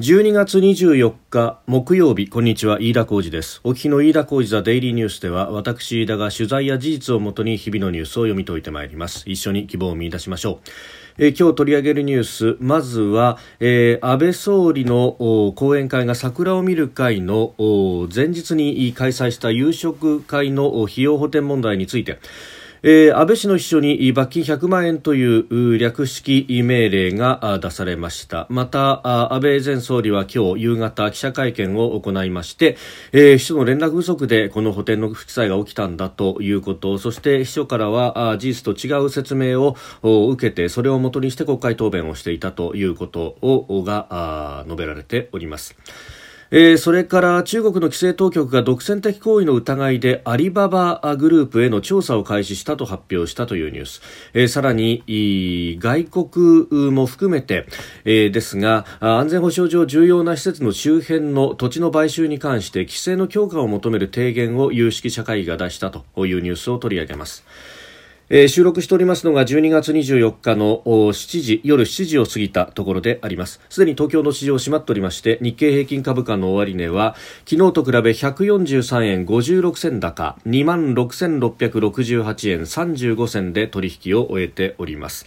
12月24日木曜日こんにちは飯田浩二です。お聞きの飯田浩二ザデイリーニュースでは私飯田が取材や事実をもとに日々のニュースを読み解いてまいります。一緒に希望を見出しましょう。え、今日取り上げるニュースまずは、えー、安倍総理の講演会が桜を見る会の前日に開催した夕食会の費用補填問題について。えー、安倍氏の秘書に罰金100万円という略式命令が出されましたまた安倍前総理は今日夕方記者会見を行いまして、えー、秘書の連絡不足でこの補填の不記載が起きたんだということそして秘書からは事実と違う説明を受けてそれをもとにして国会答弁をしていたということをが述べられております。えー、それから中国の規制当局が独占的行為の疑いでアリババグループへの調査を開始したと発表したというニュース、えー、さらに外国も含めて、えー、ですが安全保障上重要な施設の周辺の土地の買収に関して規制の強化を求める提言を有識者会議が出したというニュースを取り上げます。えー、収録しておりますのが12月24日の7時夜7時を過ぎたところであります。すでに東京の市場閉まっておりまして日経平均株価の終値は昨日と比べ143円56銭高2万6668円35銭で取引を終えております。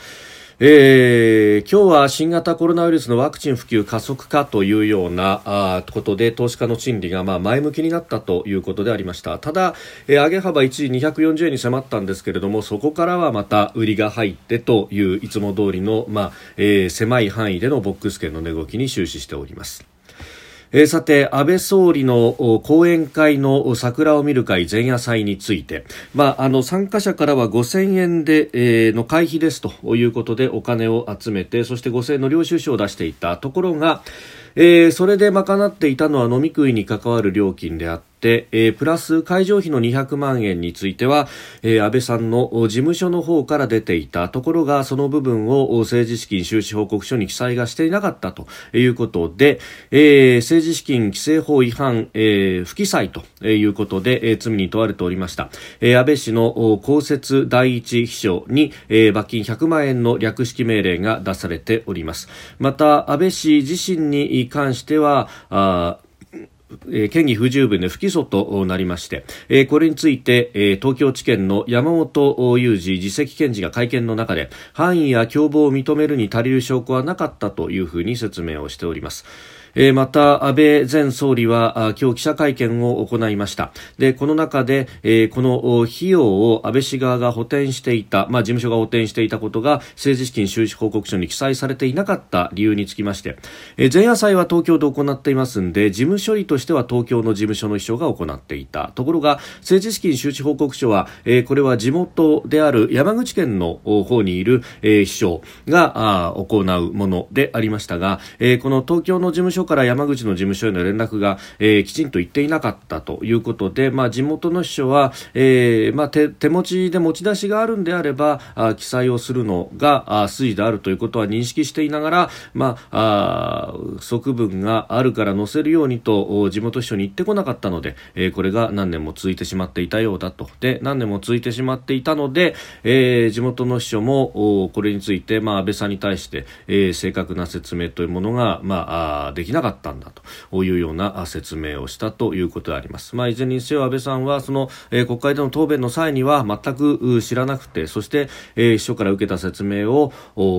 えー、今日は新型コロナウイルスのワクチン普及加速化というようなあことで投資家の心理がまあ前向きになったということでありましたただ、えー、上げ幅一時240円に迫ったんですけれどもそこからはまた売りが入ってといういつも通りの、まあえー、狭い範囲でのボックス券の値動きに終始しております。えー、さて、安倍総理の講演会の桜を見る会前夜祭について、まあ、あの参加者からは5000円で、えー、の会費ですということでお金を集めてそして5000円の領収書を出していた。ところが、えー、それで賄っていたのは飲み食いに関わる料金であって、えー、プラス会場費の200万円については、えー、安倍さんの事務所の方から出ていたところがその部分を政治資金収支報告書に記載がしていなかったということで、えー、政治資金規正法違反、えー、不記載ということで、えー、罪に問われておりました、えー、安倍氏の公設第一秘書に、えー、罰金100万円の略式命令が出されております。また安倍氏自身に関してはあえー、嫌疑不十分で不起訴となりまして、え、これについて、え、東京地検の山本裕二次席検事が会見の中で範囲や共謀を認めるに足りる証拠はなかったというふうに説明をしております。えー、また安倍前総理は今日記者会見を行いました。でこの中で、えー、この費用を安倍氏側が補填していた、まあ、事務所が補填していたことが政治資金収支報告書に記載されていなかった理由につきまして、えー、前夜祭は東京で行っていますので事務処理としては東京の事務所の秘書が行っていた。ところが政治資金収支報告書は、えー、これは地元である山口県の方にいる、えー、秘書があ行うものでありましたが、えー、この東京の事務所から山口の事務所への連絡が、えー、きちんと言っていなかったということで、まあ、地元の秘書は、えーまあ、手手持ちで持ち出しがあるんであればあ記載をするのがあ筋であるということは認識していながら、まあ、あ側分があるから載せるようにと地元秘書に言ってこなかったので、えー、これが何年も続いてしまっていたようだと。で何年も続いてしまっていたので、えー、地元の秘書もこれについて、まあ、安倍さんに対して、えー、正確な説明というものが、まあ、あできななかったんだというような説明をしたということであります。まあ、いずれにせよ安倍さんはその、えー、国会での答弁の際には全く知らなくてそして、えー、秘書から受けた説明を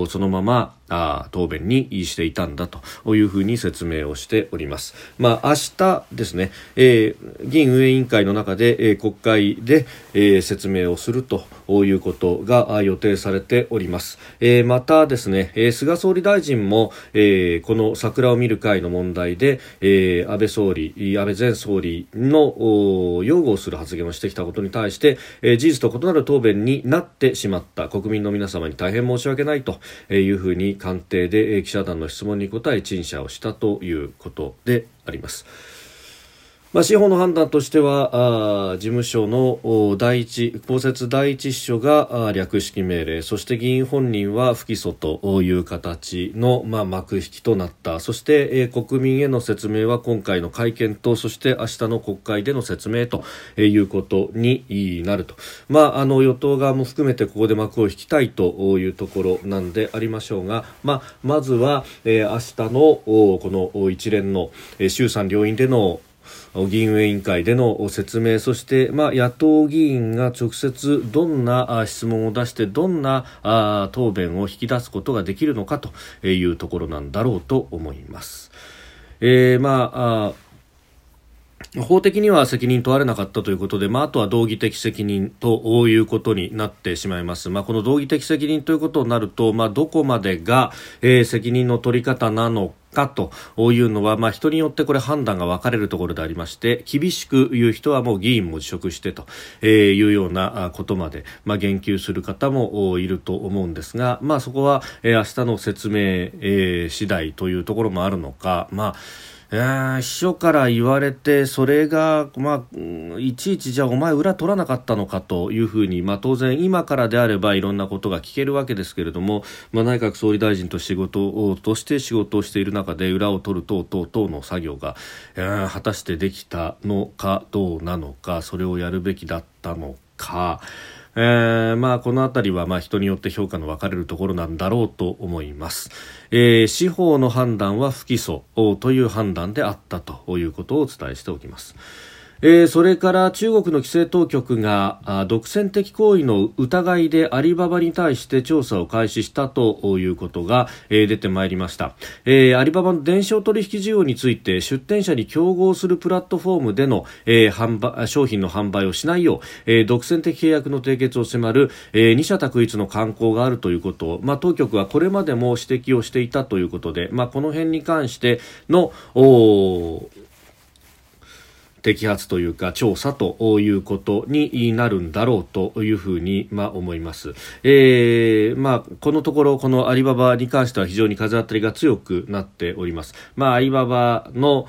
そのままあ答弁にしていたんだというふうに説明をしております。まあ、明日ですね、えー、議員運営委員会の中で、えー、国会で、えー、説明をするということが予定されております。えー、またですね、えー、菅総理大臣も、えー、この桜を見る会の問題で、えー、安倍総理、安倍前総理の擁護をする発言をしてきたことに対して、えー、事実と異なる答弁になってしまった国民の皆様に大変申し訳ないというふうに官邸で記者団の質問に答え陳謝をしたということであります。まあ、司法の判断としては、あ事務所の第一、公設第一秘書が略式命令、そして議員本人は不起訴という形の、まあ、幕引きとなった。そして、えー、国民への説明は今回の会見と、そして明日の国会での説明ということになると。まあ、あの、与党側も含めてここで幕を引きたいというところなんでありましょうが、まあ、まずは、えー、明日のこの一連の衆参両院での議員運営委員会での説明そして、まあ、野党議員が直接どんな質問を出してどんな答弁を引き出すことができるのかというところなんだろうと思います。えー、まあ法的には責任問われなかったということで、まあ、あとは道義的責任ということになってしまいます。まあ、この道義的責任ということになると、まあ、どこまでが、えー、責任の取り方なのかというのは、まあ、人によってこれ判断が分かれるところでありまして厳しく言う人はもう議員も辞職してというようなことまで、まあ、言及する方もいると思うんですが、まあ、そこは、えー、明日の説明、えー、次第というところもあるのか、まあ秘書から言われて、それが、まあ、いちいちじゃあお前裏取らなかったのかというふうに、まあ当然今からであればいろんなことが聞けるわけですけれども、まあ内閣総理大臣と仕事を、として仕事をしている中で裏を取る等々等の作業が、果たしてできたのかどうなのか、それをやるべきだったのか、えー、まあ、この辺りはまあ人によって評価の分かれるところなんだろうと思います、えー、司法の判断は不起訴という判断であったということをお伝えしておきます。えー、それから中国の規制当局が独占的行為の疑いでアリババに対して調査を開始したということが、えー、出てまいりました、えー、アリババの電商取引事業について出店者に競合するプラットフォームでの、えー、販売商品の販売をしないよう、えー、独占的契約の締結を迫る、えー、二者択一の慣行があるということ。を、まあ、当局はこれまでも指摘をしていたということで、まあ、この辺に関してのお摘発というか調査ということになるんだろうというふうに、まあ、思います。えー、まあ、このところ、このアリババに関しては非常に風当たりが強くなっております。まあ、アリババの、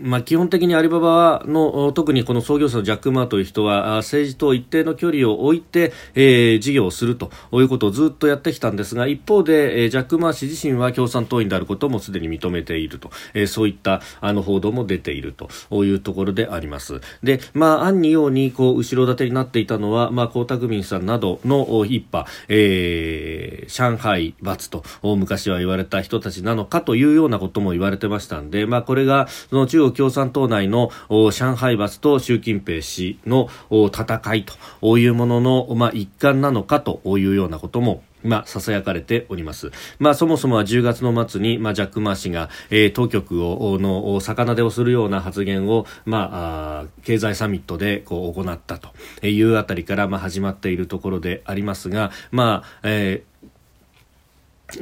まあ、基本的にアリババの、特にこの創業者のジャック・マーという人は、政治と一定の距離を置いて、えー、事業をするということをずっとやってきたんですが、一方で、えー、ジャック・マー氏自身は共産党員であることもすでに認めていると、えー、そういったあの報道も出ていると。いうところであります。で、まあ、案にように、こう、後ろ盾になっていたのは、まあ、江沢民さんなどの一派、えー、上海罰と、昔は言われた人たちなのかというようなことも言われてましたんで、まあ、これが、その中国共産党内の上海罰と習近平氏の戦いというものの、まあ、一環なのかというようなこともまあ、囁かれております。まあ、そもそもは10月の末に、まあ、ジャック・マー氏が、えー、当局を、の、魚手をするような発言を、まあ、あ経済サミットで、こう、行ったというあたりから、まあ、始まっているところでありますが、まあ、えー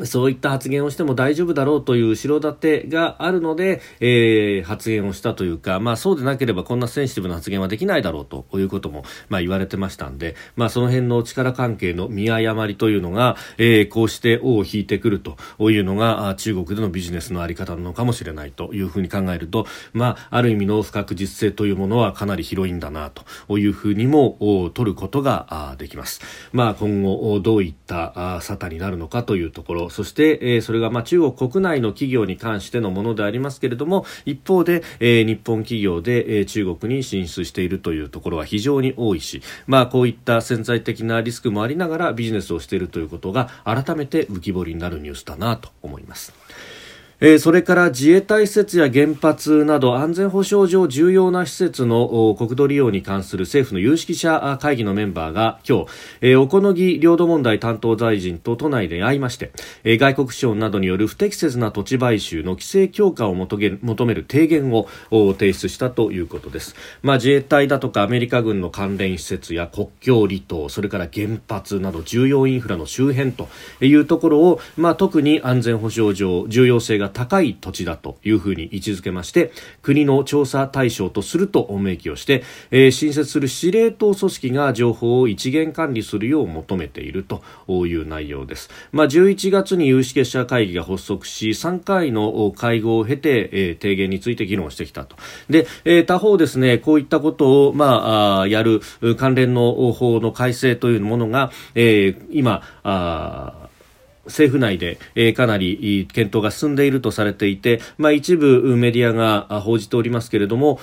そういった発言をしても大丈夫だろうという後ろ盾があるので、えー、発言をしたというか、まあそうでなければこんなセンシティブな発言はできないだろうということも、まあ言われてましたんで、まあその辺の力関係の見誤りというのが、えー、こうして尾を引いてくるというのが中国でのビジネスのあり方なのかもしれないというふうに考えると、まあある意味の不確実性というものはかなり広いんだなというふうにも取ることができます。まあ今後どういった沙汰になるのかというところろそして、えー、それがまあ中国国内の企業に関してのものでありますけれども一方で、えー、日本企業で、えー、中国に進出しているというところは非常に多いし、まあ、こういった潜在的なリスクもありながらビジネスをしているということが改めて浮き彫りになるニュースだなと思います。えー、それから自衛隊施設や原発など安全保障上重要な施設の国土利用に関する政府の有識者会議のメンバーが今日、えー、おこのぎ領土問題担当大臣と都内で会いまして、えー、外国資本などによる不適切な土地買収の規制強化を求める提言を提出したということです、まあ、自衛隊だとかアメリカ軍の関連施設や国境離島それから原発など重要インフラの周辺というところを、まあ、特に安全保障上重要性が高い土地だというふうに位置づけまして国の調査対象とすると明記をして、えー、新設する司令塔組織が情報を一元管理するよう求めているという内容です。まあ、11月に有識結社会議が発足し3回の会合を経て、えー、提言について議論してきたと。で、えー、他方ですねこういったことを、まあ、やる関連の法の改正というものが、えー、今あ政府内で、えー、かなり検討が進んでいるとされていて、まあ、一部メディアが報じておりますけれども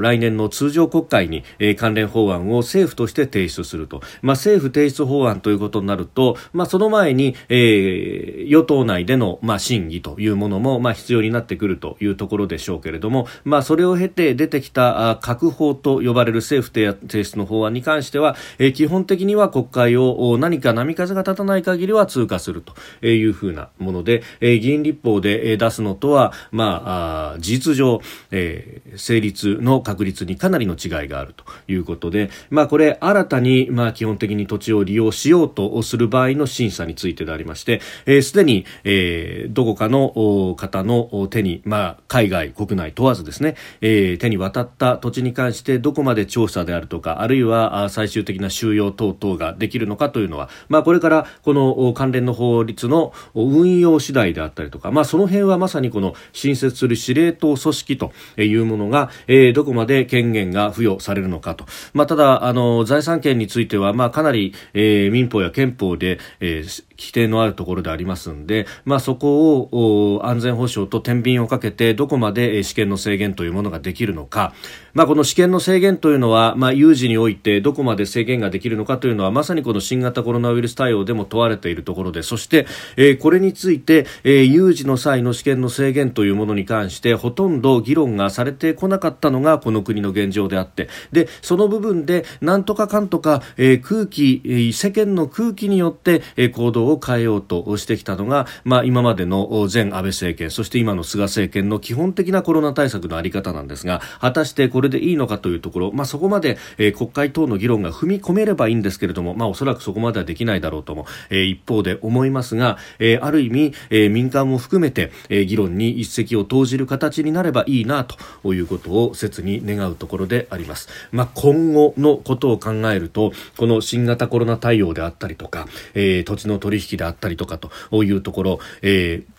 来年の通常国会に、えー、関連法案を政府として提出すると、まあ、政府提出法案ということになると、まあ、その前に、えー、与党内での、まあ、審議というものも、まあ、必要になってくるというところでしょうけれども、まあ、それを経て出てきた閣法と呼ばれる政府提出の法案に関しては、えー、基本的には国会を何か波風が立たない限りは通過すると。いうふうなもので、議員立法で出すのとは、まあ、事実上、えー、成立の確率にかなりの違いがあるということで、まあ、これ新たに、まあ、基本的に土地を利用しようとする場合の審査についてでありまして、す、えー、で、に、えー、どこかの方の手に、まあ、海外、国内問わずですね、えー、手に渡った土地に関してどこまで調査であるとか、あるいは最終的な収容等々ができるのかというのは、まあ、これからこの関連の法律の運用次第であったりとか、まあ、その辺はまさにこの新設する司令塔組織というものが、えー、どこまで権限が付与されるのかと。まあ、ただ、あの、財産権については、まあ、かなり、えー、民法や憲法で、えー、規定のあるところでありますんで、まあ、そこを安全保障と天秤をかけてどこまで試験の制限というものができるのか、まあ、この試験の制限というのは、まあ、有事においてどこまで制限ができるのかというのはまさにこの新型コロナウイルス対応でも問われているところでそして、え、これについて、え、有事の際の試験の制限というものに関してほとんど議論がされてこなかったのがこの国の現状であって。でその部分でなんとかかんとか、え、空気世間の空気によって、え、行動を変えようとしてきたのが、まあ、今までの前安倍政権そして今の菅政権の基本的なコロナ対策の在り方なんですが果たしてこれでいいのかというところ、まあ、そこまで、え、国会等の議論が踏み込めればいいんですけれども、まあ、おそらくそこまではできないだろうとも、え、一方で思いますが、えー、ある意味、えー、民間も含めて、えー、議論に一石を投じる形になればいいなということを切に願うところであります。まあ、今後のことを考えるとこの新型コロナ対応であったりとか、えー、土地の取引であったりとかというところ、えー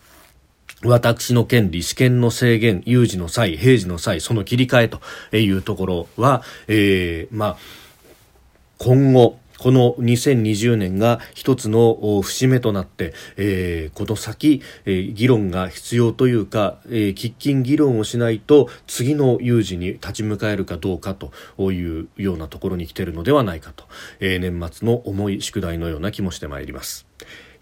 私の権利、試験の制限、有事の際、平時の際、その切り替えというところは、えー、まあ、今後、この2020年が一つの節目となって、えー、この先、えー、議論が必要というか、えー、喫緊議論をしないと次の有事に立ち向かえるかどうかというようなところに来ているのではないかと、えー、年末の重い宿題のような気もしてまいります。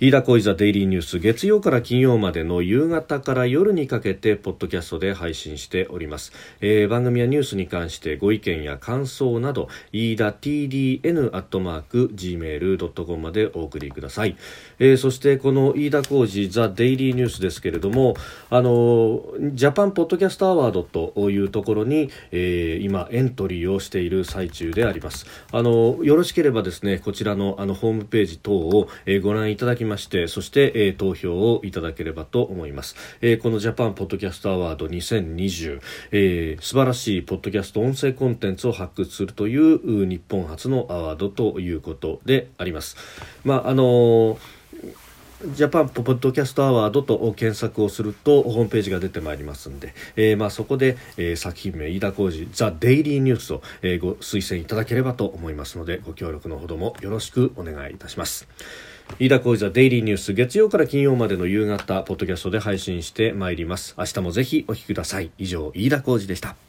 飯田浩司ザデイリーニュース月曜から金曜までの夕方から夜にかけてポッドキャストで配信しております、えー、番組やニュースに関してご意見や感想など飯田 TDN アットマーク Gmail.com までお送りください、えー、そしてこの飯田浩司ザデイリーニュースですけれどもあのジャパンポッドキャストアワードというところに、えー、今エントリーをしている最中であります。あのよろしければですねこちらのあのホームページ等を、えー、ご覧いただきましてそして、えー、投票をいただければと思います、えー、このジャパンポッドキャストアワード2020、えー、素晴らしいポッドキャスト音声コンテンツを発掘するという日本初のアワードということでありますまああのージャパンポッドキャストアワードと検索をするとホームページが出てまいりますんで、えー、まあそこで、えー、作品名飯田浩二ザ・デイリーニュースを、えー、ご推薦いただければと思いますのでご協力のほどもよろしくお願いいたします。飯田浩司ザデイリーニュース月曜から金曜までの夕方ポッドキャストで配信してまいります。明日もぜひお聞きください。以上飯田浩司でした。